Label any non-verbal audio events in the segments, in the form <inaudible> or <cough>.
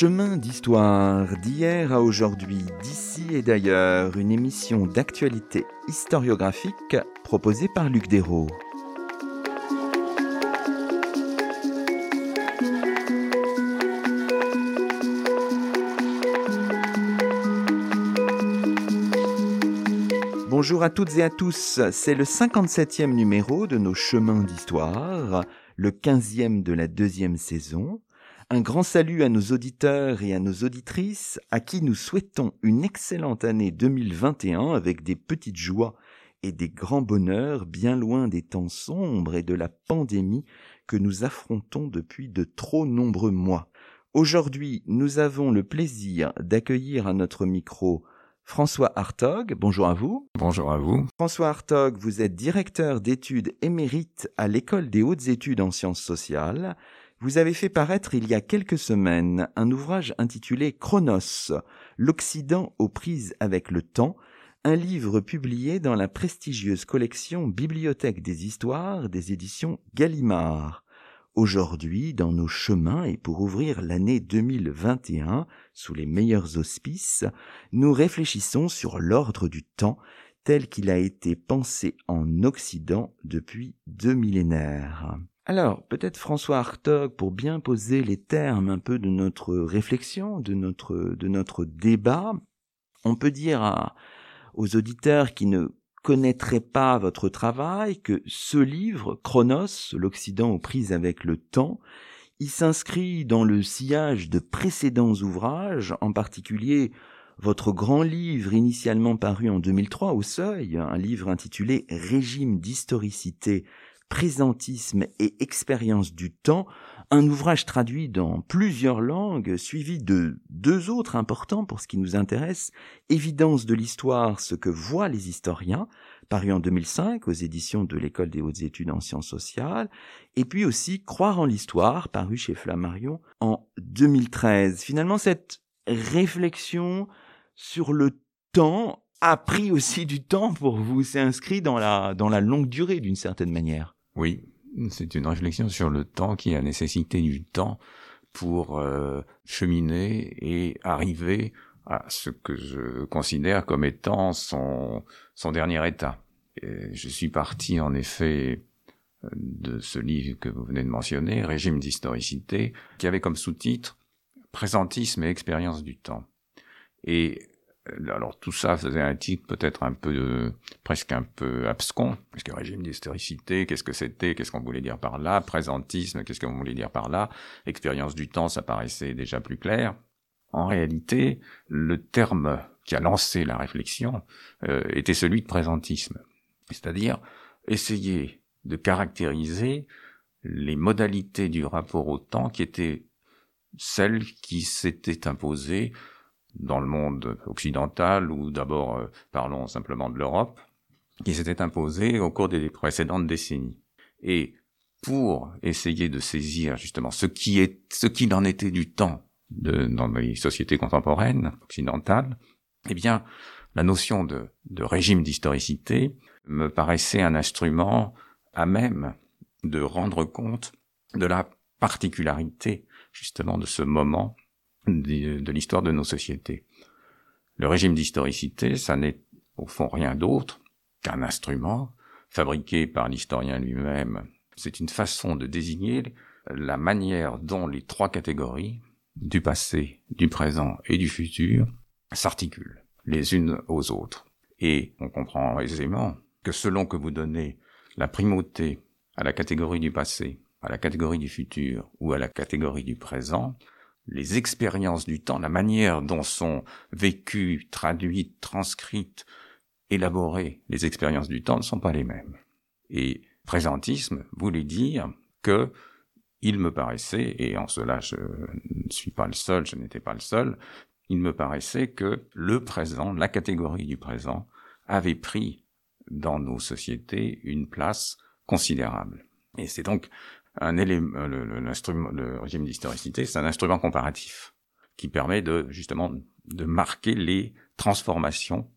Chemin d'histoire, d'hier à aujourd'hui, d'ici et d'ailleurs, une émission d'actualité historiographique proposée par Luc Dérault. Bonjour à toutes et à tous, c'est le 57e numéro de nos chemins d'histoire, le 15e de la deuxième saison. Un grand salut à nos auditeurs et à nos auditrices, à qui nous souhaitons une excellente année 2021 avec des petites joies et des grands bonheurs bien loin des temps sombres et de la pandémie que nous affrontons depuis de trop nombreux mois. Aujourd'hui, nous avons le plaisir d'accueillir à notre micro François Hartog. Bonjour à vous. Bonjour à vous. François Hartog, vous êtes directeur d'études émérite à l'École des hautes études en sciences sociales vous avez fait paraître il y a quelques semaines un ouvrage intitulé Chronos, l'Occident aux prises avec le temps, un livre publié dans la prestigieuse collection Bibliothèque des Histoires des éditions Gallimard. Aujourd'hui, dans nos chemins et pour ouvrir l'année 2021 sous les meilleurs auspices, nous réfléchissons sur l'ordre du temps tel qu'il a été pensé en Occident depuis deux millénaires. Alors, peut-être François Hartog, pour bien poser les termes un peu de notre réflexion, de notre, de notre débat, on peut dire aux auditeurs qui ne connaîtraient pas votre travail que ce livre, Chronos, l'Occident aux prises avec le temps, il s'inscrit dans le sillage de précédents ouvrages, en particulier votre grand livre initialement paru en 2003 au Seuil, un livre intitulé Régime d'historicité Présentisme et expérience du temps, un ouvrage traduit dans plusieurs langues, suivi de deux autres importants pour ce qui nous intéresse, Évidence de l'histoire, ce que voient les historiens, paru en 2005 aux éditions de l'École des hautes études en sciences sociales, et puis aussi Croire en l'histoire, paru chez Flammarion en 2013. Finalement, cette réflexion sur le temps a pris aussi du temps pour vous, c'est inscrit dans la, dans la longue durée d'une certaine manière. Oui, c'est une réflexion sur le temps qui a nécessité du temps pour euh, cheminer et arriver à ce que je considère comme étant son, son dernier état. Je suis parti en effet de ce livre que vous venez de mentionner, Régime d'historicité, qui avait comme sous-titre Présentisme et expérience du temps. Et alors tout ça faisait un titre peut-être un peu presque un peu abscon, parce que régime d'historicité, qu'est-ce que c'était, qu'est-ce qu'on voulait dire par là, présentisme, qu'est-ce qu'on voulait dire par là, expérience du temps, ça paraissait déjà plus clair. En réalité, le terme qui a lancé la réflexion euh, était celui de présentisme, c'est-à-dire essayer de caractériser les modalités du rapport au temps qui étaient celles qui s'étaient imposées dans le monde occidental, ou d'abord euh, parlons simplement de l'Europe, qui s'était imposé au cours des précédentes décennies. Et pour essayer de saisir justement ce qui est, ce qu'il en était du temps de, dans les sociétés contemporaines occidentales, eh bien, la notion de, de régime d'historicité me paraissait un instrument à même de rendre compte de la particularité justement de ce moment de l'histoire de nos sociétés. Le régime d'historicité, ça n'est au fond rien d'autre qu'un instrument fabriqué par l'historien lui-même. C'est une façon de désigner la manière dont les trois catégories du passé, du présent et du futur s'articulent les unes aux autres. Et on comprend aisément que selon que vous donnez la primauté à la catégorie du passé, à la catégorie du futur ou à la catégorie du présent, les expériences du temps, la manière dont sont vécues, traduites, transcrites, élaborées les expériences du temps ne sont pas les mêmes. Et présentisme voulait dire que il me paraissait, et en cela je ne suis pas le seul, je n'étais pas le seul, il me paraissait que le présent, la catégorie du présent, avait pris dans nos sociétés une place considérable. Et c'est donc un élément, le, l'instrument, le régime d'historicité, c'est un instrument comparatif qui permet de justement de marquer les transformations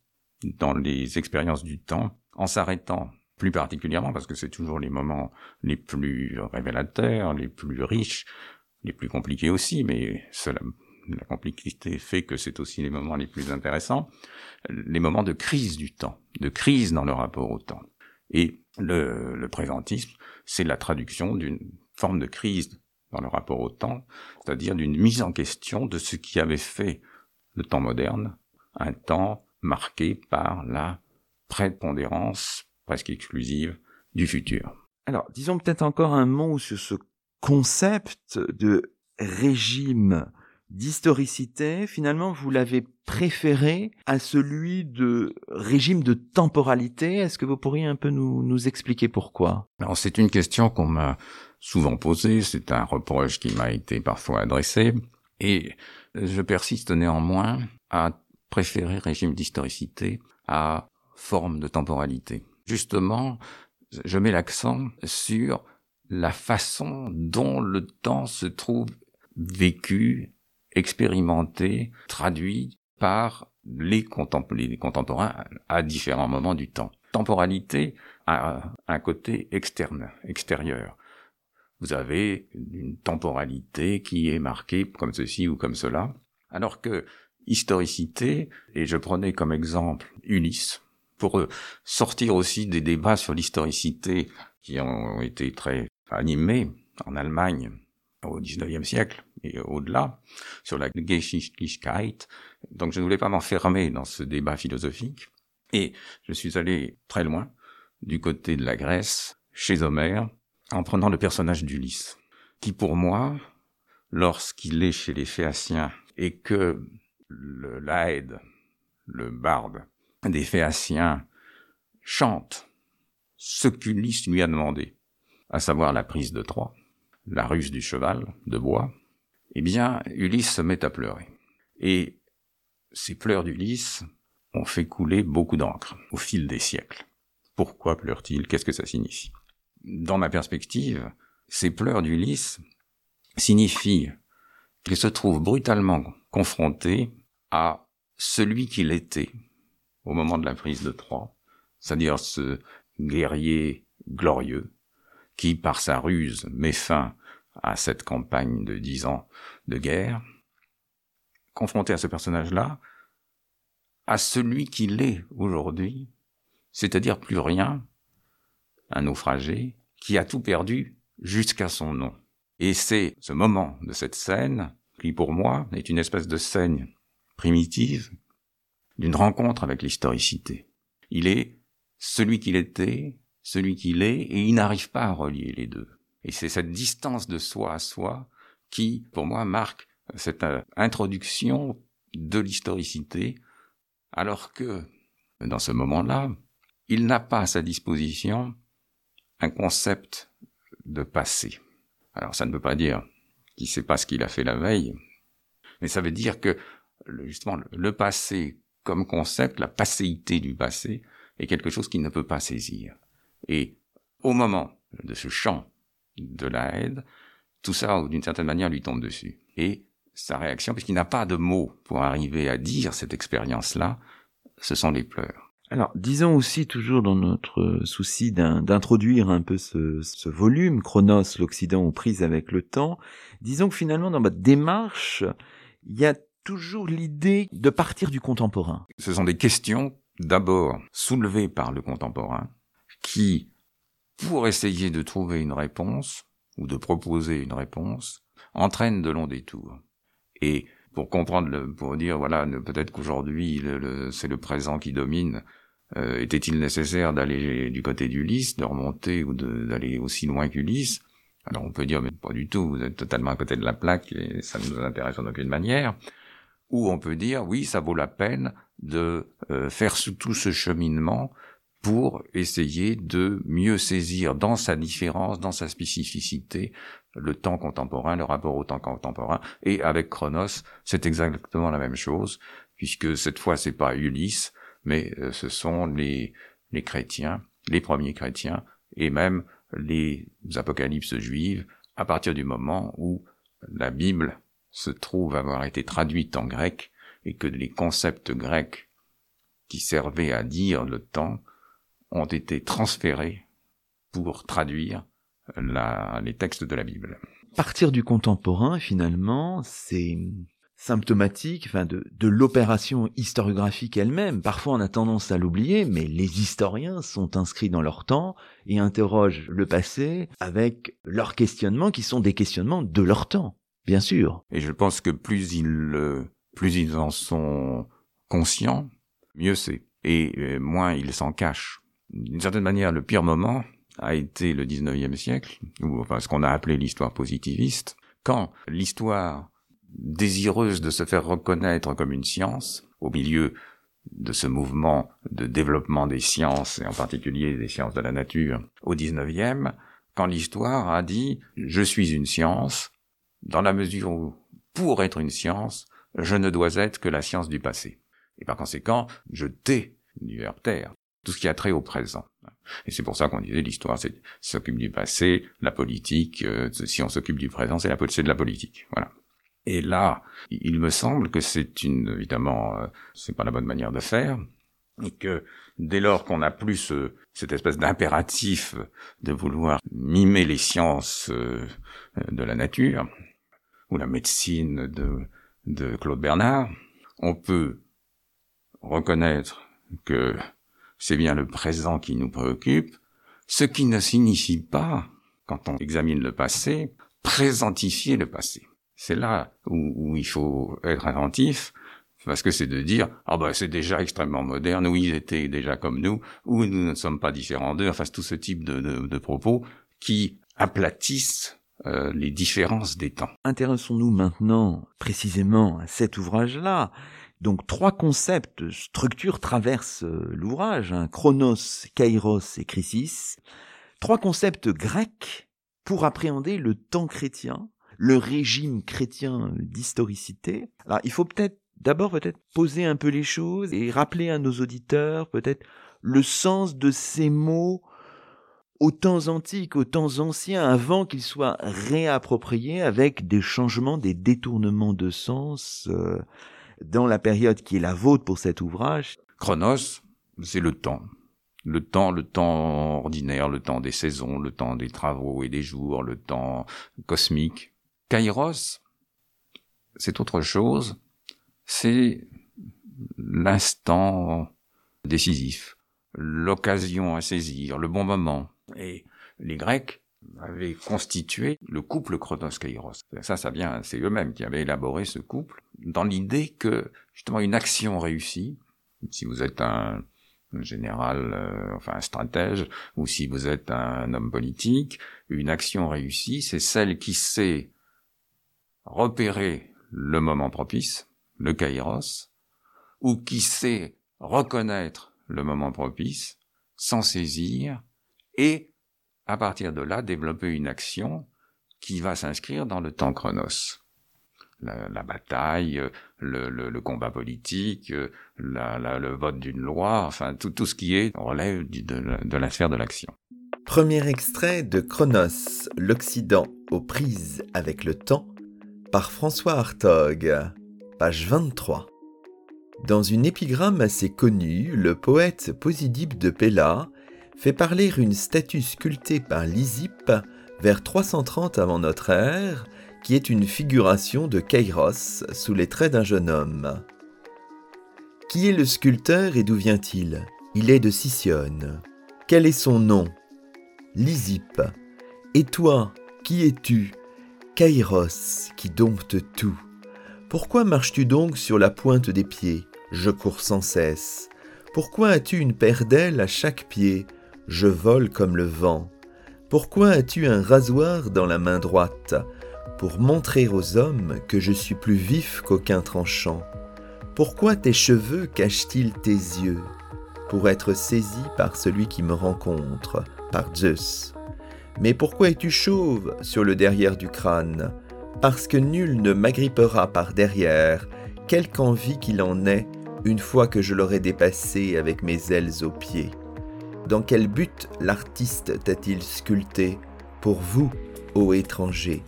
dans les expériences du temps en s'arrêtant plus particulièrement parce que c'est toujours les moments les plus révélateurs, les plus riches, les plus compliqués aussi, mais cela la complexité fait que c'est aussi les moments les plus intéressants, les moments de crise du temps, de crise dans le rapport au temps. Et le, le présentisme, c'est la traduction d'une forme de crise dans le rapport au temps, c'est-à-dire d'une mise en question de ce qui avait fait le temps moderne, un temps marqué par la prépondérance presque exclusive du futur. Alors, disons peut-être encore un mot sur ce concept de régime d'historicité, finalement, vous l'avez préféré à celui de régime de temporalité. Est-ce que vous pourriez un peu nous, nous expliquer pourquoi? Alors, c'est une question qu'on m'a souvent posée, c'est un reproche qui m'a été parfois adressé, et je persiste néanmoins à préférer régime d'historicité à forme de temporalité. Justement, je mets l'accent sur la façon dont le temps se trouve vécu, expérimenté, traduit par les, contemporains à différents moments du temps. Temporalité a un côté externe, extérieur. Vous avez une temporalité qui est marquée comme ceci ou comme cela, alors que historicité, et je prenais comme exemple Ulysse, pour sortir aussi des débats sur l'historicité qui ont été très animés en Allemagne au XIXe siècle et au-delà, sur la Geschichtlichkeit. Donc je ne voulais pas m'enfermer dans ce débat philosophique. Et je suis allé très loin, du côté de la Grèce, chez Homère, en prenant le personnage d'Ulysse, qui pour moi, lorsqu'il est chez les Phéaciens et que le Laède, le barde des Phéaciens, chante ce qu'Ulysse lui a demandé, à savoir la prise de Troie, la ruse du cheval de bois, eh bien, Ulysse se met à pleurer. Et ces pleurs d'Ulysse ont fait couler beaucoup d'encre au fil des siècles. Pourquoi pleure-t-il? Qu'est-ce que ça signifie? Dans ma perspective, ces pleurs d'Ulysse signifient qu'il se trouve brutalement confronté à celui qu'il était au moment de la prise de Troie, c'est-à-dire ce guerrier glorieux qui, par sa ruse, met fin à cette campagne de dix ans de guerre, confronté à ce personnage-là, à celui qu'il est aujourd'hui, c'est-à-dire plus rien, un naufragé qui a tout perdu jusqu'à son nom. Et c'est ce moment de cette scène qui, pour moi, est une espèce de scène primitive d'une rencontre avec l'historicité. Il est celui qu'il était, celui qu'il est, et il n'arrive pas à relier les deux. Et c'est cette distance de soi à soi qui, pour moi, marque cette euh, introduction de l'historicité, alors que, dans ce moment-là, il n'a pas à sa disposition un concept de passé. Alors ça ne veut pas dire qu'il ne sait pas ce qu'il a fait la veille, mais ça veut dire que justement le passé comme concept, la passéité du passé, est quelque chose qu'il ne peut pas saisir. Et au moment de ce chant de la haine, tout ça, d'une certaine manière, lui tombe dessus. Et sa réaction, puisqu'il n'a pas de mots pour arriver à dire cette expérience-là, ce sont les pleurs. Alors, disons aussi toujours dans notre souci d'introduire un peu ce, ce, volume, Chronos, l'Occident aux prises avec le temps, disons que finalement, dans votre démarche, il y a toujours l'idée de partir du contemporain. Ce sont des questions d'abord soulevées par le contemporain qui, pour essayer de trouver une réponse ou de proposer une réponse, entraînent de longs détours. Et pour comprendre, le, pour dire voilà, peut-être qu'aujourd'hui c'est le présent qui domine. Euh, était-il nécessaire d'aller du côté d'Ulysse, de remonter ou d'aller aussi loin qu'Ulysse? Alors on peut dire mais pas du tout, vous êtes totalement à côté de la plaque et ça ne nous intéresse en aucune manière ou on peut dire oui, ça vaut la peine de euh, faire tout ce cheminement pour essayer de mieux saisir dans sa différence, dans sa spécificité, le temps contemporain, le rapport au temps contemporain. Et avec Chronos, c'est exactement la même chose, puisque cette fois c'est pas Ulysse, mais euh, ce sont les, les chrétiens, les premiers chrétiens, et même les apocalypses juives, à partir du moment où la Bible se trouve avoir été traduite en grec et que les concepts grecs qui servaient à dire le temps ont été transférés pour traduire la, les textes de la Bible. Partir du contemporain, finalement, c'est symptomatique enfin de, de l'opération historiographique elle-même. Parfois on a tendance à l'oublier, mais les historiens sont inscrits dans leur temps et interrogent le passé avec leurs questionnements qui sont des questionnements de leur temps, bien sûr. Et je pense que plus ils, plus ils en sont conscients, mieux c'est. Et euh, moins ils s'en cachent. D'une certaine manière, le pire moment a été le 19e siècle, ou enfin ce qu'on a appelé l'histoire positiviste, quand l'histoire désireuse de se faire reconnaître comme une science, au milieu de ce mouvement de développement des sciences, et en particulier des sciences de la nature, au 19e, quand l'histoire a dit « je suis une science », dans la mesure où, pour être une science, je ne dois être que la science du passé. Et par conséquent, je tais du verbe terre, tout ce qui a trait au présent. Et c'est pour ça qu'on disait l'histoire, s'occupe du passé, la politique, euh, si on s'occupe du présent, c'est de la politique. Voilà. Et là, il me semble que c'est une, évidemment, euh, c'est pas la bonne manière de faire, et que dès lors qu'on n'a plus ce, cette espèce d'impératif de vouloir mimer les sciences euh, de la nature, ou la médecine de, de Claude Bernard, on peut reconnaître que c'est bien le présent qui nous préoccupe, ce qui ne signifie pas, quand on examine le passé, présentifier le passé c'est là où, il faut être attentif, parce que c'est de dire ah ben c'est déjà extrêmement moderne, ou ils étaient déjà comme nous, ou nous ne sommes pas différents d'eux. Enfin, tout ce type de, propos qui aplatissent euh, les différences des temps. Intéressons-nous maintenant précisément à cet ouvrage-là. Donc trois concepts, structures traversent euh, l'ouvrage, hein, Chronos, Kairos et Chrysis. Trois concepts grecs pour appréhender le temps chrétien le régime chrétien d'historicité. Alors il faut peut-être d'abord peut-être poser un peu les choses et rappeler à nos auditeurs peut-être le sens de ces mots aux temps antiques, aux temps anciens, avant qu'ils soient réappropriés avec des changements, des détournements de sens euh, dans la période qui est la vôtre pour cet ouvrage. Chronos, c'est le temps. Le temps, le temps ordinaire, le temps des saisons, le temps des travaux et des jours, le temps cosmique. Kairos, c'est autre chose, c'est l'instant décisif, l'occasion à saisir, le bon moment. Et les Grecs avaient constitué le couple Chronos-Kairos. Ça, ça vient, c'est eux-mêmes qui avaient élaboré ce couple, dans l'idée que, justement, une action réussie, si vous êtes un, général, euh, enfin un stratège, ou si vous êtes un homme politique, une action réussie, c'est celle qui sait repérer le moment propice, le kairos, ou qui sait reconnaître le moment propice, s'en saisir, et à partir de là développer une action qui va s'inscrire dans le temps chronos. La, bataille, le, combat politique, le vote d'une loi, enfin tout, ce qui est relève de, de la sphère de l'action. Premier extrait de Chronos, l'Occident aux prises avec le temps, par François Hartog, page 23. Dans une épigramme assez connue, le poète Posidipe de Pella fait parler une statue sculptée par Lysippe vers 330 avant notre ère, qui est une figuration de Kairos sous les traits d'un jeune homme. Qui est le sculpteur et d'où vient-il? Il est de Sicyone. Quel est son nom? Lysippe. Et toi, qui es-tu? Kairos qui dompte tout. Pourquoi marches-tu donc sur la pointe des pieds? Je cours sans cesse. Pourquoi as-tu une paire d'ailes à chaque pied? Je vole comme le vent. Pourquoi as-tu un rasoir dans la main droite Pour montrer aux hommes que je suis plus vif qu'aucun tranchant? Pourquoi tes cheveux cachent-ils tes yeux Pour être saisi par celui qui me rencontre, par Zeus? Mais pourquoi es-tu chauve sur le derrière du crâne? Parce que nul ne m'agrippera par derrière, quelque envie qu'il en ait, une fois que je l'aurai dépassé avec mes ailes aux pieds. Dans quel but l'artiste t'a-t-il sculpté Pour vous, ô étranger,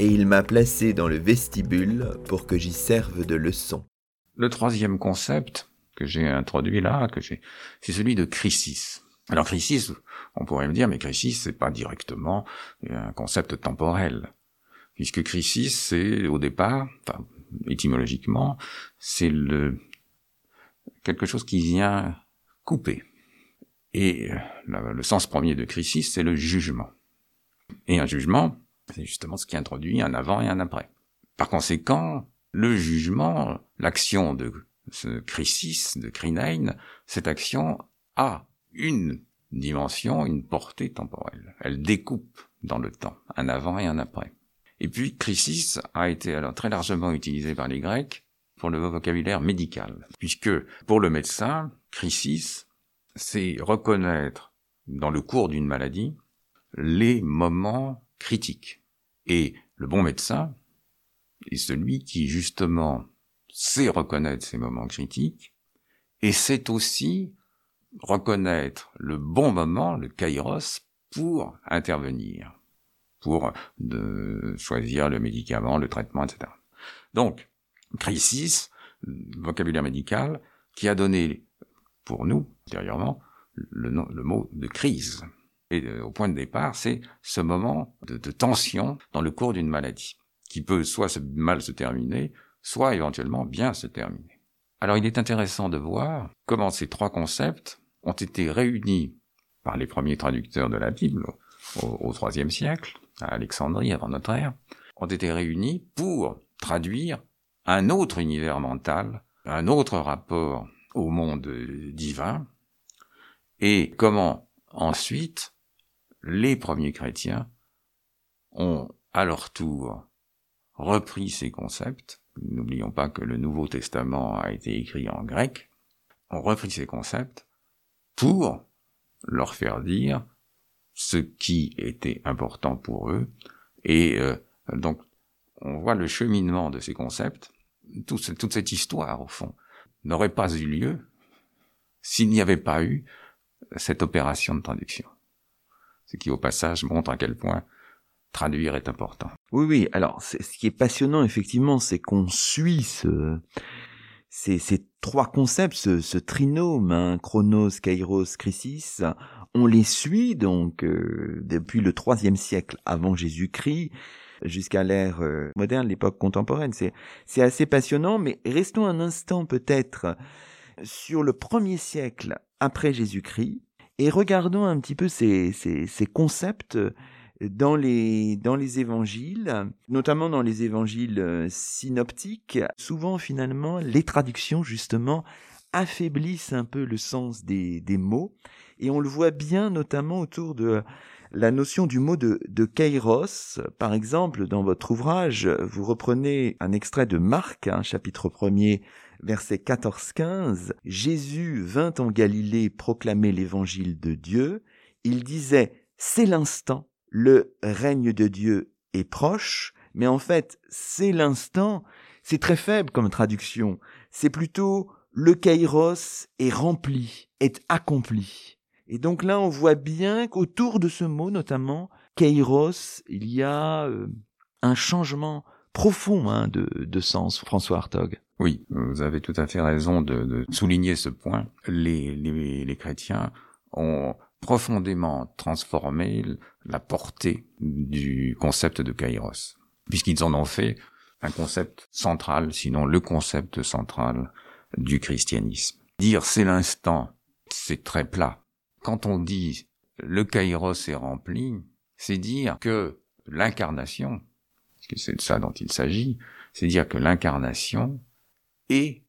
et il m'a placé dans le vestibule pour que j'y serve de leçon. Le troisième concept que j'ai introduit là, que j'ai, c'est celui de crisis. Alors crisis, on pourrait me dire, mais crisis, c'est pas directement un concept temporel. Puisque crisis, c'est au départ, enfin, étymologiquement, c'est le quelque chose qui vient couper. Et euh, le sens premier de crisis, c'est le jugement. Et un jugement, c'est justement ce qui introduit un avant et un après. Par conséquent, le jugement, l'action de ce crisis, de Krinein, cette action a une dimension, une portée temporelle. Elle découpe dans le temps, un avant et un après. Et puis, crisis a été alors très largement utilisé par les Grecs pour le vocabulaire médical, puisque pour le médecin, crisis, c'est reconnaître dans le cours d'une maladie les moments critiques. Et le bon médecin est celui qui justement sait reconnaître ces moments critiques et sait aussi reconnaître le bon moment, le kairos, pour intervenir, pour de choisir le médicament, le traitement, etc. Donc, crisis, vocabulaire médical, qui a donné pour nous, antérieurement, le, mot de crise. Et euh, au point de départ, c'est ce moment de, tension dans le cours d'une maladie, qui peut soit mal se terminer, soit éventuellement bien se terminer. Alors il est intéressant de voir comment ces trois concepts ont été réunis par les premiers traducteurs de la Bible au IIIe siècle, à Alexandrie avant notre ère, ont été réunis pour traduire un autre univers mental, un autre rapport au monde divin, et comment ensuite les premiers chrétiens ont à leur tour repris ces concepts. N'oublions pas que le Nouveau Testament a été écrit en grec, ont repris ces concepts pour leur faire dire ce qui était important pour eux. Et euh, donc, on voit le cheminement de ces concepts toute cette histoire, au fond, n'aurait pas eu lieu s'il n'y avait pas eu cette opération de traduction. Ce qui, au passage, montre à quel point traduire est important. Oui, oui. Alors, ce qui est passionnant, effectivement, c'est qu'on suit ce, ces, ces, trois concepts, ce, ce trinôme, hein, Chronos, Kairos, Crisis, on les suit donc euh, depuis le troisième siècle avant Jésus-Christ jusqu'à l'ère euh, moderne, l'époque contemporaine. C'est, assez passionnant, mais restons un instant peut-être sur le premier siècle après Jésus-Christ et regardons un petit peu ces, concepts dans les, évangiles, notamment dans les évangiles euh, synoptiques. Souvent, finalement, les traductions, justement, affaiblissent un peu le sens des mots. Et on le voit bien, notamment autour de la notion du mot de, de kairos, par exemple, dans votre ouvrage, vous reprenez un extrait de Marc, un chapitre 1er, verset 14-15. Jésus vint en Galilée proclamer l'évangile de Dieu. Il disait, c'est l'instant, le règne de Dieu est proche, mais en fait, c'est l'instant, c'est très faible comme traduction. C'est plutôt le kairos est rempli, est accompli. Et donc là, on voit bien qu'autour de ce mot, notamment, Kairos, il y a euh, un changement profond hein, de, de, sens, François Hartog. Oui, vous avez tout à fait raison de, de souligner ce point. Les, les, les, chrétiens ont profondément transformé la portée du concept de Kairos, puisqu'ils en ont fait un concept central, sinon le concept central du christianisme. Dire c'est l'instant, c'est très plat quand on dit le kairos est rempli, c'est dire que l'incarnation, c'est de ça dont il s'agit, c'est dire que l'incarnation est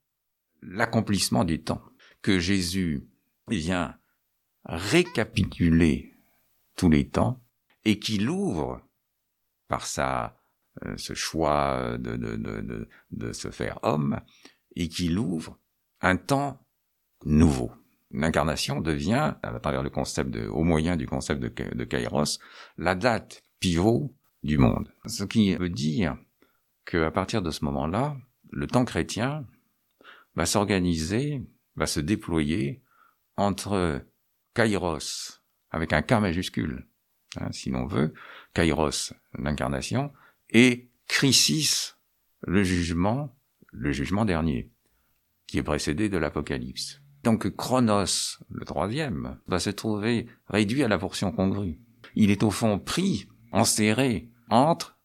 l'accomplissement du temps, que Jésus vient récapituler tous les temps et qu'il ouvre par sa euh, ce choix de, de, de, de se faire homme et qu'il ouvre un temps nouveau. L'incarnation devient, à travers le concept au moyen du concept de, de Kairos, la date pivot du monde. Ce qui veut dire qu'à partir de ce moment-là, le temps chrétien va s'organiser, va se déployer entre Kairos, avec un K majuscule, hein, si l'on veut, Kairos, l'incarnation, et Crisis, le jugement, le jugement dernier, qui est précédé de l'Apocalypse. Donc Chronos, le troisième, va se trouver réduit à la portion congrue. Il est au fond pris, enserré entre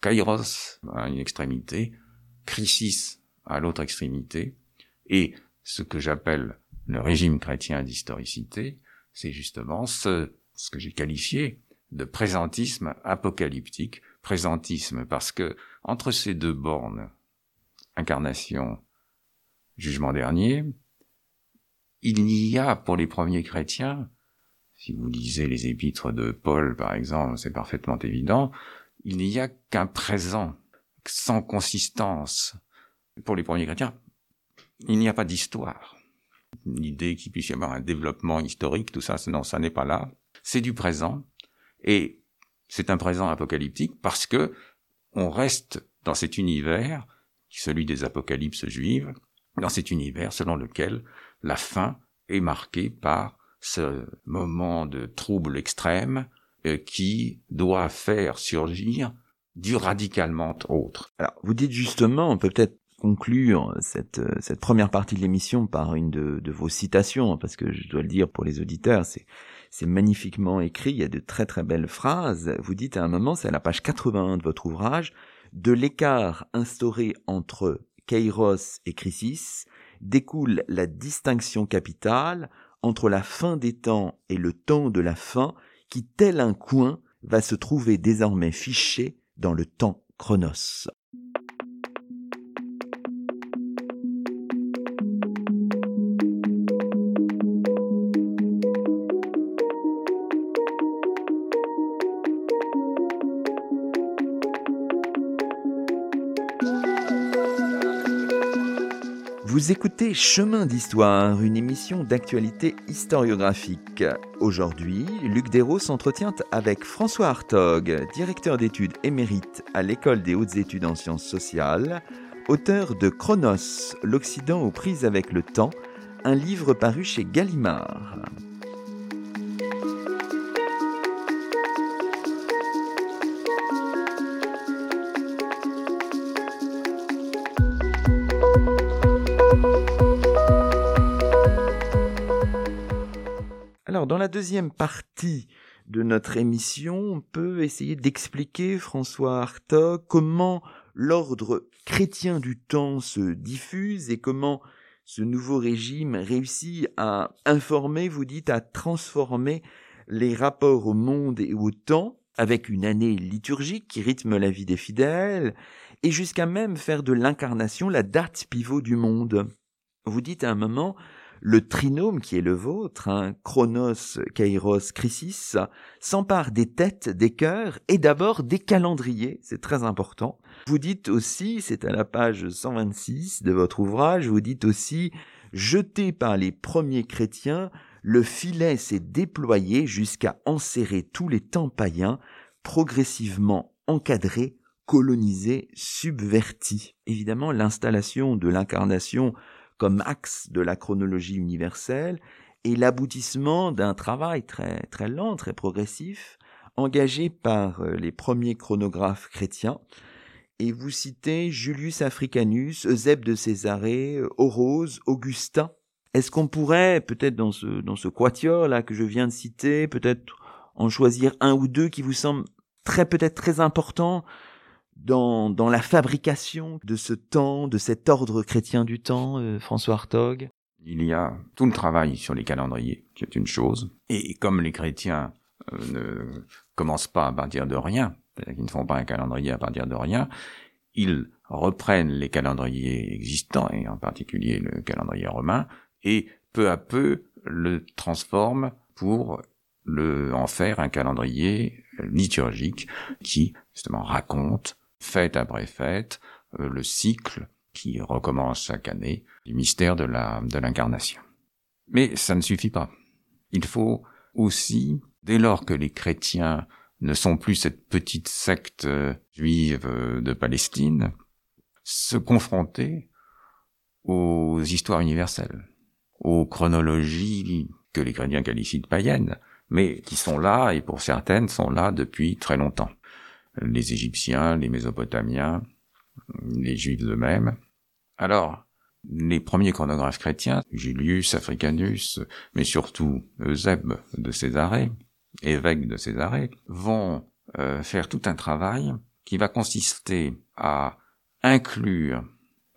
Kairos à une extrémité, Chrysis à l'autre extrémité, et ce que j'appelle le régime chrétien d'historicité, c'est justement ce que j'ai qualifié de présentisme apocalyptique, présentisme parce que entre ces deux bornes, incarnation, jugement dernier, il n'y a pour les premiers chrétiens, si vous lisez les épîtres de Paul par exemple, c'est parfaitement évident, il n'y a qu'un présent sans consistance. Pour les premiers chrétiens, il n'y a pas d'histoire. L'idée qu'il puisse y avoir un développement historique, tout ça, non, ça n'est pas là. C'est du présent. Et c'est un présent apocalyptique parce que on reste dans cet univers, celui des apocalypses juives, dans cet univers selon lequel la fin est marquée par ce moment de trouble extrême euh, qui doit faire surgir du radicalement autre. Alors, vous dites justement, on peut peut-être conclure cette, cette première partie de l'émission par une de, vos citations, parce que je dois le dire pour les auditeurs, c'est, magnifiquement écrit, il y a de très très belles phrases. Vous dites à un moment, c'est à la page 81 de votre ouvrage, de l'écart instauré entre Kairos et Chrysis découle la distinction capitale entre la fin des temps et le temps de la fin qui, tel un coin, va se trouver désormais fiché dans le temps chronos. Vous écoutez Chemin d'Histoire, une émission d'actualité historiographique. Aujourd'hui, Luc Dérault s'entretient avec François Hartog, directeur d'études émérite à l'École des hautes études en sciences sociales, auteur de Chronos, l'Occident aux prises avec le temps, un livre paru chez Gallimard. Dans la deuxième partie de notre émission, on peut essayer d'expliquer, François Hartog, comment l'ordre chrétien du temps se diffuse et comment ce nouveau régime réussit à informer, vous dites, à transformer les rapports au monde et au temps avec une année liturgique qui rythme la vie des fidèles et jusqu'à même faire de l'incarnation la date pivot du monde. Vous dites à un moment, le trinôme qui est le vôtre, hein, Chronos, Kairos, Chrysis, s'empare des têtes, des cœurs et d'abord des calendriers, c'est très important. Vous dites aussi, c'est à la page 126 de votre ouvrage, vous dites aussi, jeté par les premiers chrétiens, le filet s'est déployé jusqu'à enserrer tous les temps païens, progressivement encadrés, colonisés, subvertis. Évidemment, l'installation de l'incarnation comme axe de la chronologie universelle et l'aboutissement d'un travail très, très lent, très progressif, engagé par euh, les premiers chronographes chrétiens. Et vous citez Julius Africanus, Eusèbe de Césarée, Orose, Augustin. Est-ce qu'on pourrait, peut-être dans ce, dans ce quatuor là que je viens de citer, peut-être en choisir un ou deux qui vous semblent très, peut-être très importants dans, dans la fabrication de ce temps, de cet ordre chrétien du temps, euh, François Hartog? Il y a tout le travail sur les calendriers, qui est une chose. Et comme les chrétiens euh, ne commencent pas à partir de rien, c'est-à-dire qu'ils ne font pas un calendrier à partir de rien, ils reprennent les calendriers existants, et en particulier le calendrier romain, et peu à peu le transforment pour le, en faire un calendrier liturgique qui justement raconte fête après fête, euh, le cycle qui recommence chaque année du mystère de la de l'incarnation. Mais ça ne suffit pas. Il faut aussi, dès lors que les chrétiens ne sont plus cette petite secte euh, juive euh, de Palestine, se confronter aux histoires universelles, aux chronologies que les chrétiens qualifient de païennes, mais qui sont là et pour certaines sont là depuis très longtemps les Égyptiens, les Mésopotamiens, les Juifs eux-mêmes. Alors, les premiers chronographes chrétiens, Julius, Africanus, mais surtout Eusèbe de Césarée, évêque de Césarée, vont euh, faire tout un travail qui va consister à inclure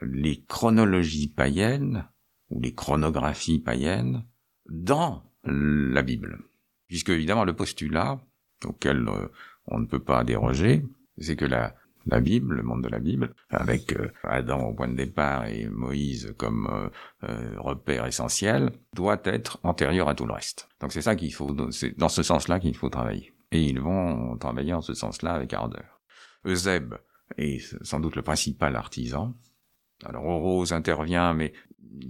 les chronologies païennes ou les chronographies païennes dans la Bible. Puisque évidemment le postulat auquel euh, on ne peut pas déroger, c'est que la, la Bible, le monde de la Bible, avec euh, Adam au point de départ et Moïse comme euh, repère essentiel, doit être antérieur à tout le reste. Donc c'est ça qu'il faut, c'est dans ce sens-là qu'il faut travailler. Et ils vont travailler en ce sens-là avec ardeur. Euseb est sans doute le principal artisan. Alors Rose intervient, mais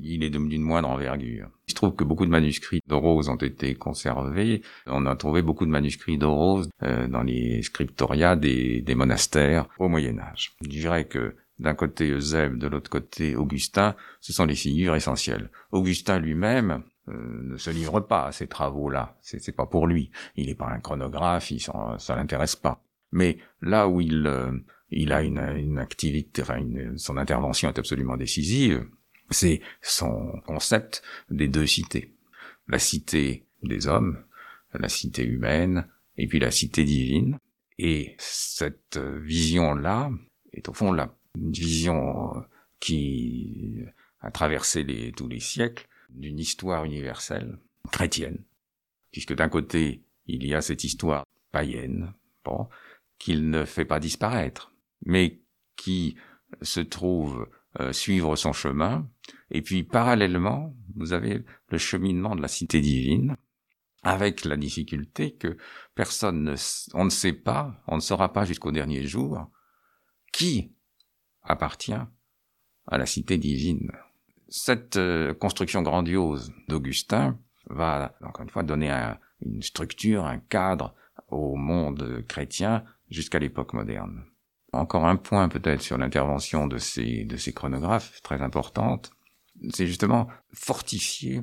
il est d'une moindre envergure. Il se trouve que beaucoup de manuscrits d'Orose ont été conservés. On a trouvé beaucoup de manuscrits d'Orose euh, dans les scriptoria des, des, monastères au Moyen Âge. Je dirais que d'un côté Eusèbe, de l'autre côté Augustin, ce sont les figures essentielles. Augustin lui-même euh, ne se livre pas à ces travaux-là. C'est pas pour lui. Il n'est pas un chronographe, il, ça l'intéresse pas. Mais là où il, euh, il a une, une activité, enfin une, son intervention est absolument décisive, c'est son concept des deux cités. La cité des hommes, la cité humaine, et puis la cité divine. Et cette vision-là est au fond la vision qui a traversé les, tous les siècles d'une histoire universelle chrétienne. Puisque d'un côté, il y a cette histoire païenne, bon, qu'il ne fait pas disparaître, mais qui se trouve euh, suivre son chemin. Et puis parallèlement, vous avez le cheminement de la cité divine, avec la difficulté que personne ne, on ne sait pas, on ne saura pas jusqu'au dernier jour, qui appartient à la cité divine. Cette euh, construction grandiose d'Augustin va, encore une fois, donner une structure, un cadre au monde chrétien jusqu'à l'époque moderne. Encore un point peut-être sur l'intervention de ces, chronographes, très importante, c'est justement fortifier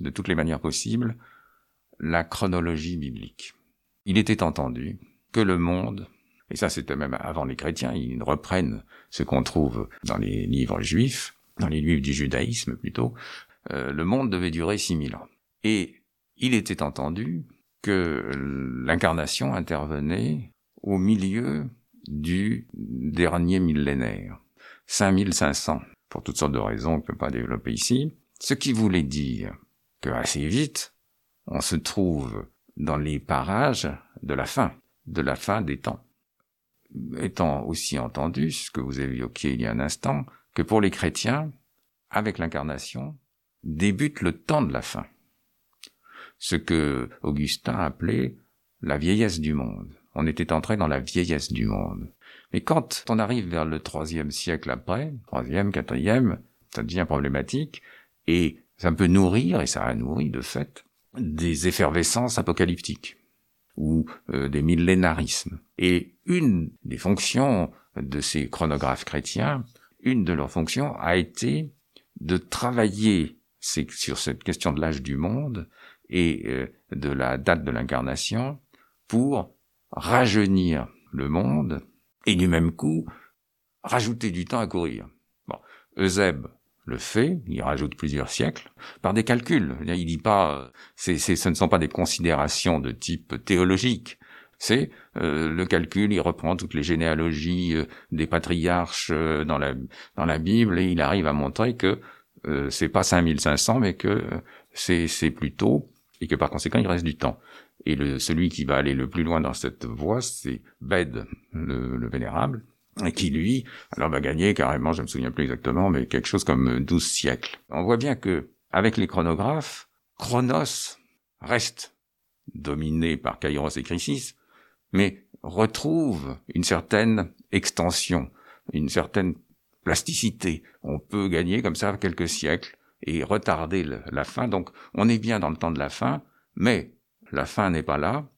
de toutes les manières possibles la chronologie biblique. Il était entendu que le monde, et ça c'était même avant les chrétiens, ils reprennent ce qu'on trouve dans les livres juifs, dans les livres du judaïsme plutôt, euh, le monde devait durer 6000 ans. Et il était entendu que l'incarnation intervenait au milieu du dernier millénaire. 5500, pour toutes sortes de raisons qu'on ne peut pas développer ici. Ce qui voulait dire que assez vite, on se trouve dans les parages de la fin, de la fin des temps. Étant aussi entendu, ce que vous évoquiez il y a un instant, que pour les chrétiens, avec l'incarnation, débute le temps de la fin. Ce que Augustin appelait la vieillesse du monde on était entré dans la vieillesse du monde. Mais quand on arrive vers le troisième siècle après, troisième, quatrième, ça devient problématique, et ça peut nourrir, et ça a nourri de fait, des effervescences apocalyptiques, ou euh, des millénarismes. Et une des fonctions de ces chronographes chrétiens, une de leurs fonctions a été de travailler sur cette question de l'âge du monde et euh, de la date de l'incarnation pour rajeunir le monde et du même coup rajouter du temps à courir. Bon, le fait, il rajoute plusieurs siècles, par des calculs. Il dit pas, ce ne sont pas des considérations de type théologique. C'est euh, le calcul, il reprend toutes les généalogies euh, des patriarches euh, dans la Bible et il arrive à montrer que c'est pas 5500 mais que c'est c'est plutôt et que par conséquent il reste du temps. Et le, celui qui va aller le plus loin dans cette voie, c'est Bède, le, vénérable, et qui lui, alors va gagner carrément, je me souviens plus exactement, mais quelque chose comme 12 siècles. On voit bien que, avec les chronographes, Chronos reste dominé par Kairos et Chrysis, mais retrouve une certaine extension, une certaine plasticité. On peut gagner comme ça quelques siècles et retarder la fin. Donc on est bien dans le temps de la fin, mais la fin n'est pas là,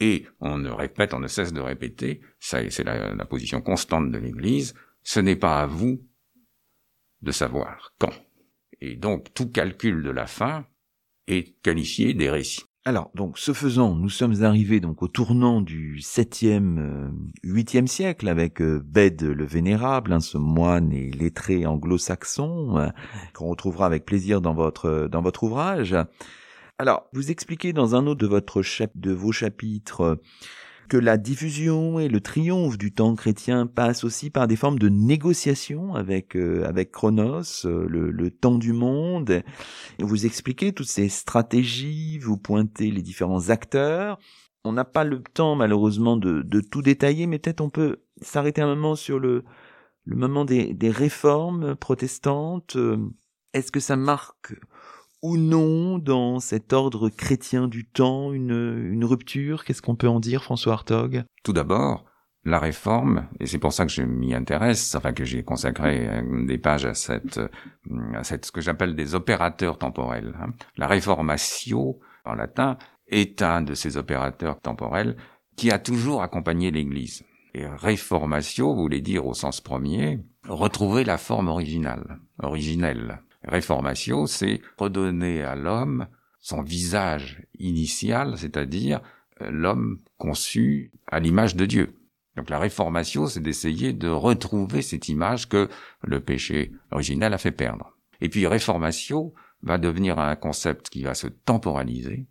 et on ne répète, on ne cesse de répéter, c'est la, position constante de l'Église, ce n'est pas à vous de savoir quand. Et donc tout calcul de la fin est qualifié récits. Alors, donc, ce faisant, nous sommes arrivés donc au tournant du 7e, 8e siècle avec euh, Bède le Vénérable, hein, ce moine et lettré anglo-saxon, euh, qu'on retrouvera avec plaisir dans votre, dans votre ouvrage. Alors, vous expliquez dans un autre de votre de vos chapitres que la diffusion et le triomphe du temps chrétien passent aussi par des formes de négociation avec euh, avec Chronos, euh, le, temps du monde. Vous expliquez toutes ces stratégies, vous pointez les différents acteurs. On n'a pas le temps malheureusement de, de tout détailler, mais peut-être on peut s'arrêter un moment sur le le moment des, des réformes protestantes. Est-ce que ça marque ou non dans cet ordre chrétien du temps une, une rupture? Qu'est-ce qu'on peut en dire, François Hartog? Tout d'abord, la réforme, et c'est pour ça que je m'y intéresse, enfin que j'ai consacré euh, des pages à cette, à cette ce que j'appelle des opérateurs temporels. Hein. La réformatio, en latin, est un de ces opérateurs temporels qui a toujours accompagné l'Église. Et réformatio voulait dire au sens premier retrouver la forme originale, originelle. Réformatio, c'est redonner à l'homme son visage initial, c'est-à-dire euh, l'homme conçu à l'image de Dieu. Donc la réformation, c'est d'essayer de retrouver cette image que le péché originel a fait perdre. Et puis réformation va devenir un concept qui va se temporaliser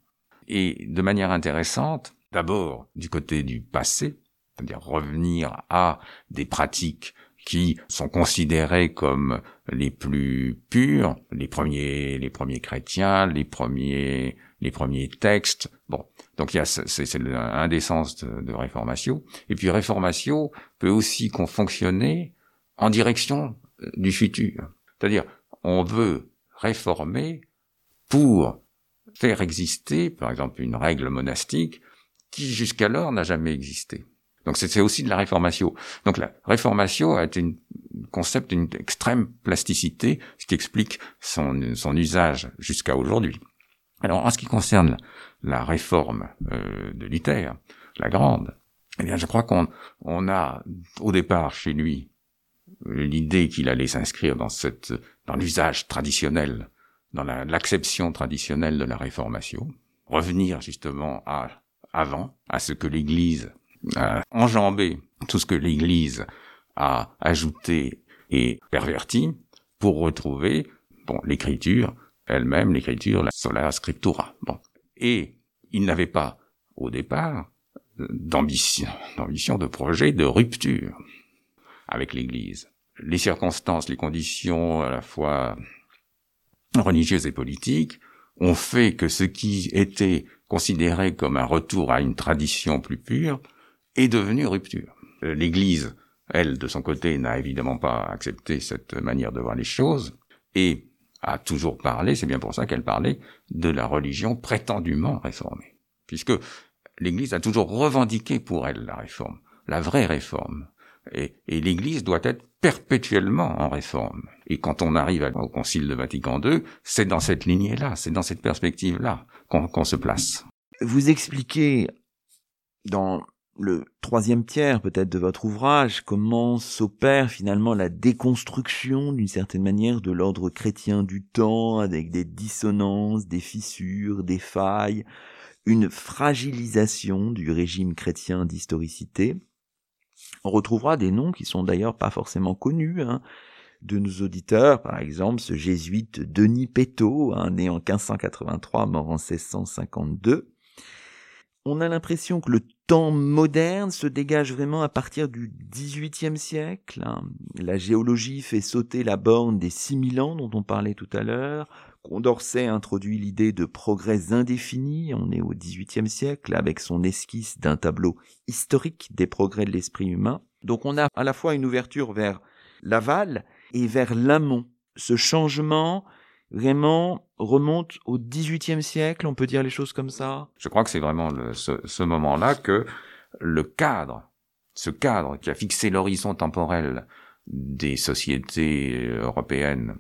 et de manière intéressante, d'abord du côté du passé, c'est-à-dire revenir à des pratiques qui sont considérés comme les plus purs, les premiers, les premiers chrétiens, les premiers, les premiers textes. Bon, donc il y a c'est un des sens de, de réformation. Et puis réformation peut aussi fonctionner en direction euh, du futur. C'est-à-dire, on veut réformer pour faire exister, par exemple, une règle monastique qui jusqu'alors n'a jamais existé. Donc c'est aussi de la réformation. Donc la réformation a été un concept d'une extrême plasticité, ce qui explique son, son usage jusqu'à aujourd'hui. Alors en ce qui concerne la, réforme euh, de Luther, la grande, eh bien je crois qu'on on a au départ chez lui l'idée qu'il allait s'inscrire dans cette dans l'usage traditionnel, dans l'acception traditionnelle de la réformation, revenir justement à avant, à ce que l'Église a enjambé tout ce que l'Église a ajouté et perverti pour retrouver bon l'écriture elle-même, l'écriture, la sola scriptura. Bon. Et il n'avait pas, au départ, d'ambition, d'ambition, de projet de rupture avec l'Église. Les circonstances, les conditions à la fois religieuses et politiques ont fait que ce qui était considéré comme un retour à une tradition plus pure est devenue rupture. Euh, L'Église, elle, de son côté, n'a évidemment pas accepté cette manière de voir les choses et a toujours parlé, c'est bien pour ça qu'elle parlait, de la religion prétendument réformée. Puisque l'Église a toujours revendiqué pour elle la réforme, la vraie réforme. Et, l'Église doit être perpétuellement en réforme. Et quand on arrive au Concile de Vatican II, c'est dans cette lignée-là, c'est dans cette perspective-là qu'on se place. Vous expliquez dans le troisième tiers peut-être de votre ouvrage, comment s'opère finalement la déconstruction d'une certaine manière de l'ordre chrétien du temps avec des dissonances, des fissures, des failles, une fragilisation du régime chrétien d'historicité. On retrouvera des noms qui sont d'ailleurs pas forcément connus, hein, de nos auditeurs, par exemple ce jésuite Denis Pétot, hein, né en 1583, mort en 1652, on a l'impression que le temps moderne se dégage vraiment à partir du XVIIIe siècle. Hein. La géologie fait sauter la borne des 6000 ans dont on parlait tout à l'heure. Condorcet introduit l'idée de progrès indéfinis. On est au XVIIIe siècle avec son esquisse d'un tableau historique des progrès de l'esprit humain. Donc on a à la fois une ouverture vers l'aval et vers l'amont. Ce changement vraiment remonte au XVIIIe siècle, on peut dire les choses comme ça? Je crois que c'est vraiment ce, moment-là que le cadre, ce cadre qui a fixé l'horizon temporel des sociétés européennes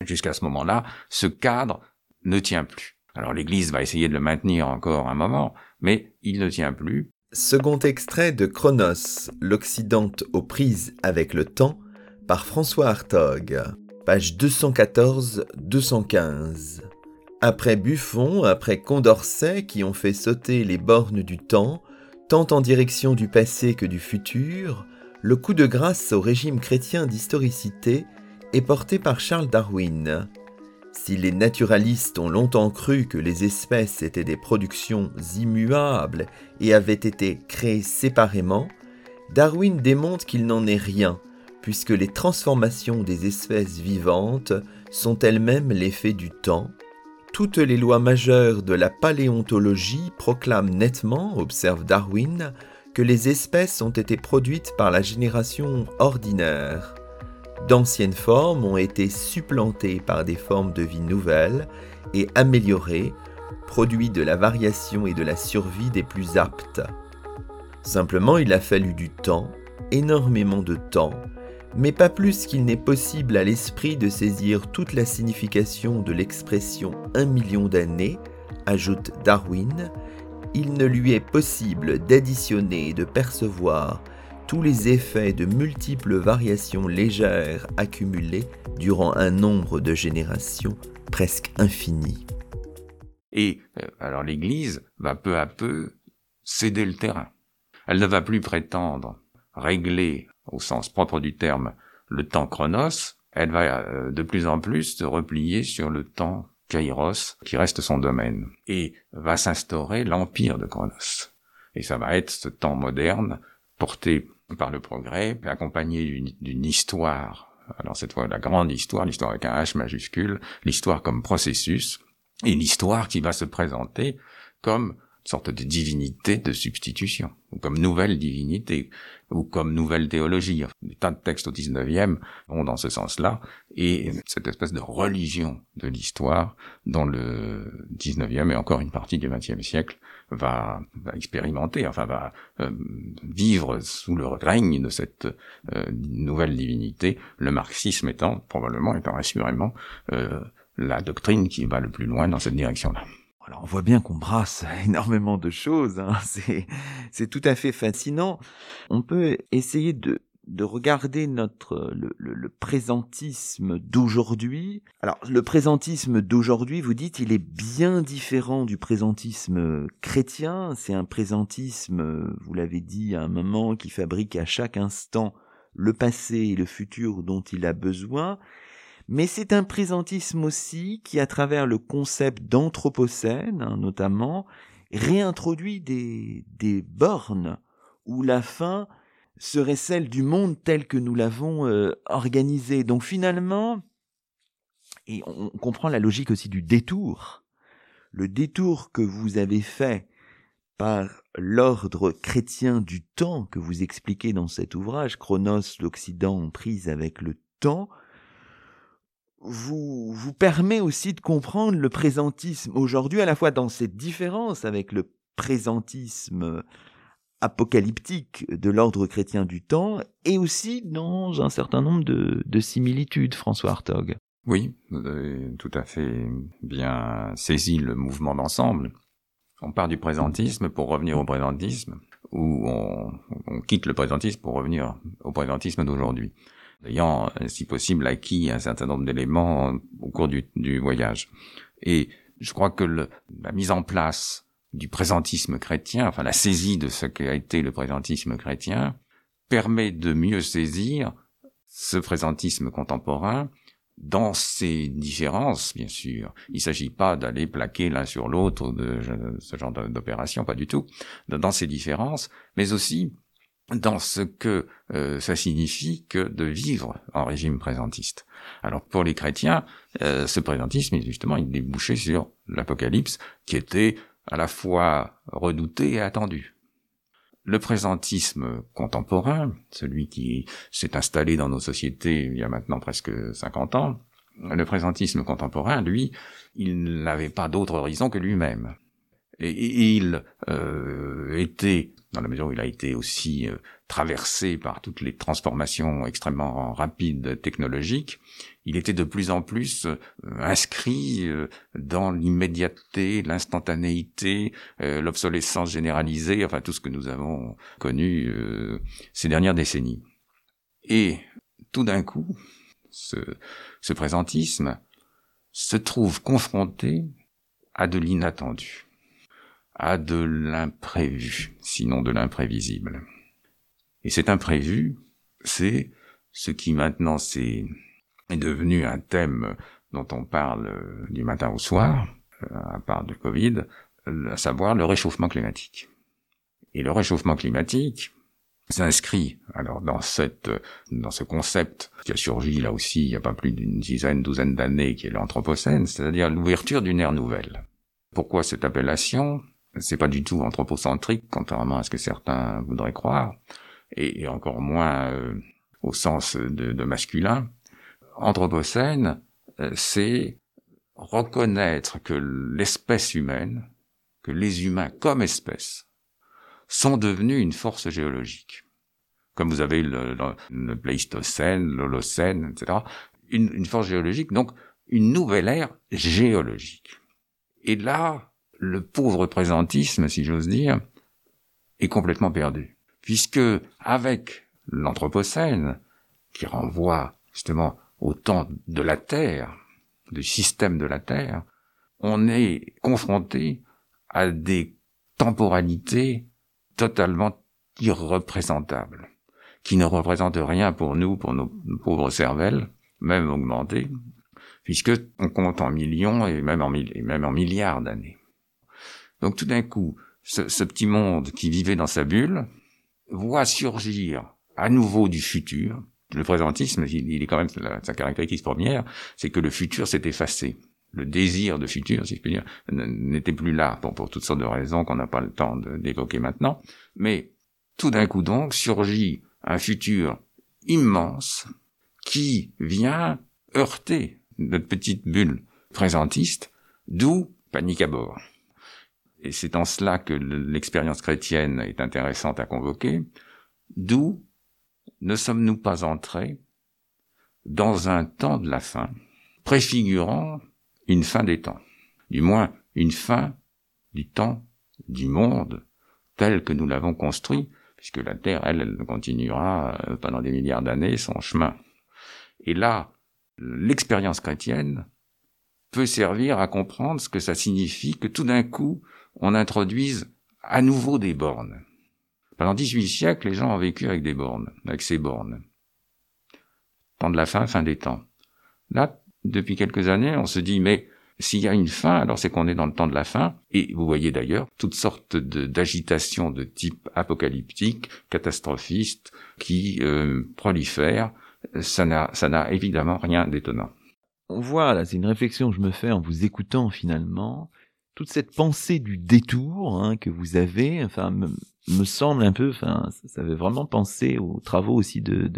jusqu'à ce moment-là, ce cadre ne tient plus. Alors l'Église va essayer de le maintenir encore un moment, mais il ne tient plus. Second extrait de Chronos, l'Occident aux prises avec le temps, par François Hartog page 214-215. Après Buffon, après Condorcet qui ont fait sauter les bornes du temps, tant en direction du passé que du futur, le coup de grâce au régime chrétien d'historicité est porté par Charles Darwin. Si les naturalistes ont longtemps cru que les espèces étaient des productions immuables et avaient été créées séparément, Darwin démontre qu'il n'en est rien, puisque les transformations des espèces vivantes sont elles-mêmes l'effet du temps. Toutes les lois majeures de la paléontologie proclament nettement, observe Darwin, que les espèces ont été produites par la génération ordinaire. D'anciennes formes ont été supplantées par des formes de vie nouvelles et améliorées, produit de la variation et de la survie des plus aptes. Simplement, il a fallu du temps, énormément de temps, mais pas plus qu'il n'est possible à l'esprit de saisir toute la signification de l'expression un million d'années, ajoute Darwin, il ne lui est possible d'additionner et de percevoir tous les effets de multiples variations légères accumulées durant un nombre de générations presque infini. Et euh, alors l'Église va peu à peu céder le terrain. Elle ne va plus prétendre régler, au sens propre du terme, le temps chronos, elle va euh, de plus en plus se replier sur le temps kairos, qui reste son domaine, et va s'instaurer l'empire de Chronos. Et ça va être ce temps moderne, porté par le progrès, accompagné d'une histoire, alors cette fois la grande histoire, l'histoire avec un H majuscule, l'histoire comme processus, et l'histoire qui va se présenter comme sorte de divinité de substitution, ou comme nouvelle divinité, ou comme nouvelle théologie. Des tas de textes au 19e vont dans ce sens-là, et cette espèce de religion de l'histoire dont le 19e et encore une partie du 20e siècle va, expérimenter, enfin va euh, vivre sous le règne de cette euh, nouvelle divinité, le marxisme étant probablement, étant assurément euh, la doctrine qui va le plus loin dans cette direction-là. Alors on voit bien qu'on brasse <laughs> énormément de choses, hein. <laughs> c'est tout à fait fascinant. On peut essayer de, de regarder notre le, le, présentisme d'aujourd'hui. Alors le présentisme d'aujourd'hui, vous dites, il est bien différent du présentisme chrétien. C'est un présentisme, vous l'avez dit à un moment, qui fabrique à chaque instant le passé et le futur dont il a besoin. Mais c'est un présentisme aussi qui, à travers le concept d'anthropocène, hein, notamment, réintroduit des, bornes où la fin serait celle du monde tel que nous l'avons euh, organisé. Donc finalement, et on comprend la logique aussi du détour, le détour que vous avez fait par l'ordre chrétien du temps que vous expliquez dans cet ouvrage, Chronos, l'Occident prise avec le temps, vous, vous permet aussi de comprendre le présentisme aujourd'hui, à la fois dans cette différence avec le présentisme apocalyptique de l'ordre chrétien du temps, et aussi dans un certain nombre de, de similitudes, François Hartog. Oui, vous avez tout à fait bien saisi le mouvement d'ensemble. On part du présentisme pour revenir au présentisme, ou on quitte le présentisme pour revenir au présentisme d'aujourd'hui ayant, si possible, acquis un certain nombre d'éléments au cours du, voyage. Et je crois que la mise en place du présentisme chrétien, enfin la saisie de ce qu'a été le présentisme chrétien, permet de mieux saisir ce présentisme contemporain dans ses différences, bien sûr. Il ne s'agit pas d'aller plaquer l'un sur l'autre de ce genre d'opération, pas du tout, dans ses différences, mais aussi dans ce que euh, ça signifie que de vivre en régime présentiste. Alors pour les chrétiens, euh, ce présentisme, justement, il débouchait sur l'Apocalypse, qui était à la fois redouté et attendu. Le présentisme contemporain, celui qui s'est installé dans nos sociétés il y a maintenant presque 50 ans, le présentisme contemporain, lui, il n'avait pas d'autre horizon que lui-même. Et, il euh, était dans la mesure où il a été aussi euh, traversé par toutes les transformations extrêmement rapides technologiques, il était de plus en plus euh, inscrit euh, dans l'immédiateté, l'instantanéité, l'obsolescence généralisée, enfin tout ce que nous avons connu ces dernières décennies. Et tout d'un coup, ce, ce présentisme se trouve confronté à de l'inattendu à de l'imprévu, sinon de l'imprévisible. Et cet imprévu, c'est ce qui maintenant c'est, est devenu un thème dont on parle du matin au soir, à part du Covid, à savoir le réchauffement climatique. Et le réchauffement climatique s'inscrit alors dans cette dans ce concept qui a surgi là aussi il n'y a pas plus d'une dizaine douzaine d'années qui est l'anthropocène, c'est-à-dire l'ouverture d'une ère nouvelle. Pourquoi cette appellation? C'est pas du tout anthropocentrique contrairement à ce que certains voudraient croire et, encore moins euh, au sens de, de masculin. Anthropocène, euh, c'est reconnaître que l'espèce humaine, que les humains comme espèce, sont devenus une force géologique. Comme vous avez le, le, Pléistocène, l'Holocène, etc. Une, une force géologique, donc une nouvelle ère géologique. Et là, le pauvre présentisme, si j'ose dire, est complètement perdu. Puisque, avec l'Anthropocène, qui renvoie justement au temps de la Terre, du système de la Terre, on est confronté à des temporalités totalement irreprésentables, qui ne représentent rien pour nous, pour nos pauvres cervelles, même augmentées, puisque on compte en millions et même en, et même en milliards d'années. Donc tout d'un coup, ce, petit monde qui vivait dans sa bulle voit surgir à nouveau du futur, le présentisme, il, est quand même sa caractéristique première, c'est que le futur s'est effacé. Le désir de futur, si je puis dire, n'était plus là, pour toutes sortes de raisons qu'on n'a pas le temps d'évoquer maintenant. Mais tout d'un coup donc surgit un futur immense qui vient heurter notre petite bulle présentiste, d'où panique à bord. Et c'est en cela que l'expérience chrétienne est intéressante à convoquer, d'où ne sommes-nous pas entrés dans un temps de la fin, préfigurant une fin des temps, du moins une fin du temps, du monde, tel que nous l'avons construit, puisque la Terre, elle, elle continuera euh, pendant des milliards d'années son chemin. Et là, l'expérience chrétienne peut servir à comprendre ce que ça signifie que tout d'un coup, on introduise à nouveau des bornes. Pendant 18 siècles, les gens ont vécu avec des bornes, avec ces bornes. Temps de la fin, fin des temps. Là, depuis quelques années, on se dit, mais s'il y a une fin, alors c'est qu'on est dans le temps de la fin. Et vous voyez d'ailleurs toutes sortes d'agitations de, type apocalyptique, catastrophiste, qui euh, prolifèrent. Ça n'a évidemment rien d'étonnant. On voit, là, c'est une réflexion que je me fais en vous écoutant finalement, toute cette pensée du détour hein, que vous avez, enfin, me semble un peu, enfin, ça avait vraiment pensé aux travaux aussi de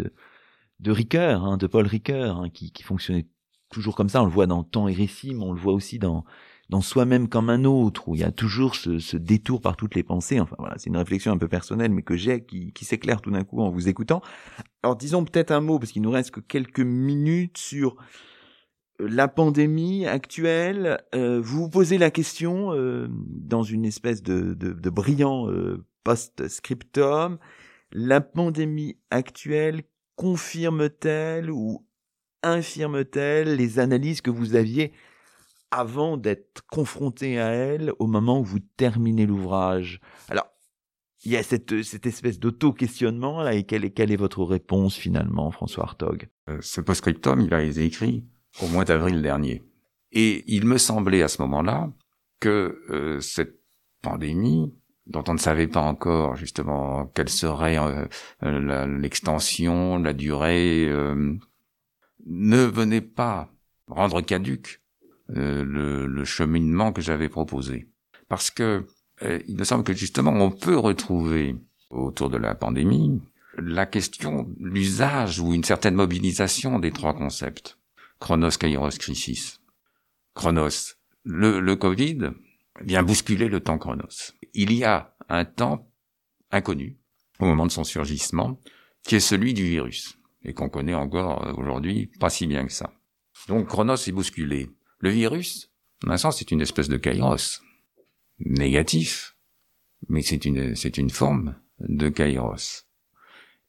de, Ricoeur, hein, de Paul Ricoeur, hein, qui, fonctionnait toujours comme ça. On le voit dans Temps et Récit, mais on le voit aussi dans dans Soi-même comme un autre, où il y a toujours ce, détour par toutes les pensées. Enfin voilà, c'est une réflexion un peu personnelle, mais que j'ai, qui, qui s'éclaire tout d'un coup en vous écoutant. Alors disons peut-être un mot, parce qu'il nous reste que quelques minutes sur la pandémie actuelle. Euh, vous vous posez la question euh, dans une espèce de, brillant euh, post-scriptum, la pandémie actuelle confirme-t-elle ou infirme-t-elle les analyses que vous aviez avant d'être confronté à elle au moment où vous terminez l'ouvrage? Alors, il y a cette, espèce d'auto-questionnement là, et quelle est, est votre réponse finalement, François Hartog? Ce post-scriptum, il a été écrit au mois d'avril dernier. Et il me semblait à ce moment-là que euh, cette pandémie dont on ne savait pas encore justement quelle serait euh, euh, l'extension, la durée, ne venait pas rendre caduque le, le, cheminement que j'avais proposé. Parce que il me semble que justement on peut retrouver autour de la pandémie la question, l'usage ou une certaine mobilisation des trois concepts. Chronos, Kairos, Crisis. Chronos. Le, Covid vient bousculer le temps Chronos il y a un temps inconnu au moment de son surgissement, qui est celui du virus, et qu'on connaît encore euh, aujourd'hui pas si bien que ça. Donc Chronos est bousculé. Le virus, dans un sens, c'est une espèce de kairos, négatif, mais c'est une, c'est une forme de kairos.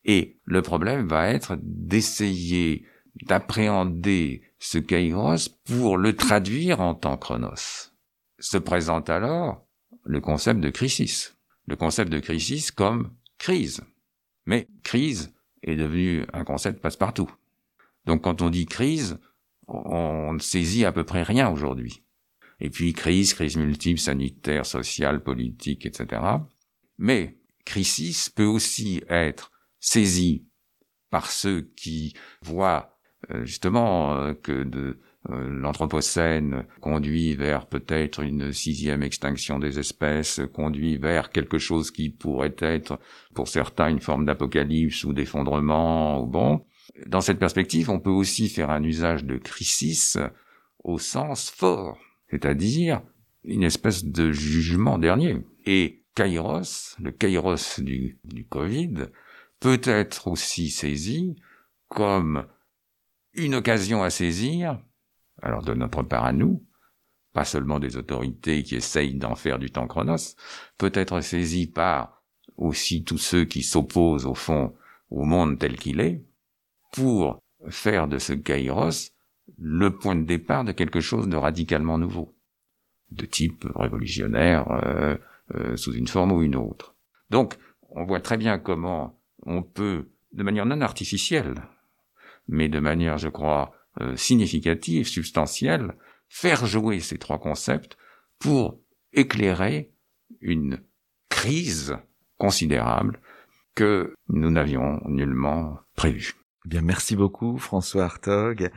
Et le problème va être d'essayer d'appréhender ce kairos pour le traduire en temps chronos. Se présente alors le concept de crisis. Le concept de crisis comme crise. Mais crise est devenu un concept passe-partout. Donc quand on dit crise, on ne saisit à peu près rien aujourd'hui. Et puis crise, crise multiple, sanitaire, sociale, politique, etc. Mais crisis peut aussi être saisie par ceux qui voient justement euh, que de euh, l'Anthropocène conduit vers peut-être une sixième extinction des espèces, conduit vers quelque chose qui pourrait être, pour certains, une forme d'apocalypse ou d'effondrement, ou bon. Dans cette perspective, on peut aussi faire un usage de crisis au sens fort, c'est-à-dire une espèce de jugement dernier. Et Kairos, le Kairos du, du Covid, peut être aussi saisi comme une occasion à saisir alors de notre part à nous, pas seulement des autorités qui essayent d'en faire du temps chronos, peut être saisi par aussi tous ceux qui s'opposent au fond au monde tel qu'il est, pour faire de ce kairos le point de départ de quelque chose de radicalement nouveau, de type révolutionnaire euh, euh, sous une forme ou une autre. Donc, on voit très bien comment on peut, de manière non artificielle, mais de manière, je crois, euh, significative, substantielle, faire jouer ces trois concepts pour éclairer une crise considérable que nous n'avions nullement prévue. Eh bien, merci beaucoup François Hartog.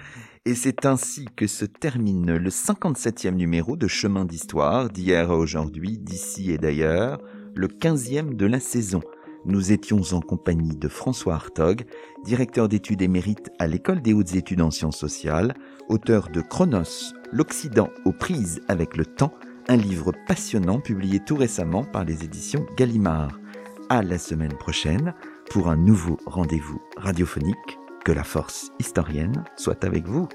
Et c'est ainsi que se termine le 57e numéro de Chemin d'Histoire d'hier à aujourd'hui, d'ici et d'ailleurs, le 15e de la saison. Nous étions en compagnie de François Hartog, directeur d'études émérite à l'École des hautes études en sciences sociales, auteur de Chronos, l'Occident aux prises avec le temps, un livre passionnant publié tout récemment par les éditions Gallimard. À la semaine prochaine pour un nouveau rendez-vous radiophonique. Que la force historienne soit avec vous.